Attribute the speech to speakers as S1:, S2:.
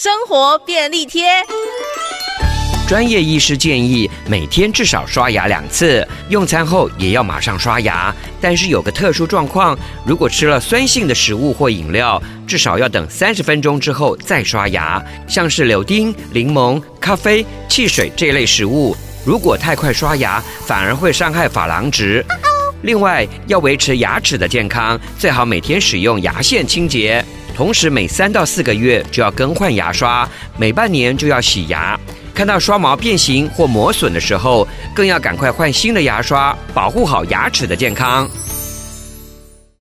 S1: 生活便利贴。
S2: 专业医师建议每天至少刷牙两次，用餐后也要马上刷牙。但是有个特殊状况，如果吃了酸性的食物或饮料，至少要等三十分钟之后再刷牙。像是柳丁、柠檬、咖啡、汽水这类食物，如果太快刷牙，反而会伤害珐琅质。另外，要维持牙齿的健康，最好每天使用牙线清洁，同时每三到四个月就要更换牙刷，每半年就要洗牙。看到刷毛变形或磨损的时候，更要赶快换新的牙刷，保护好牙齿的健康。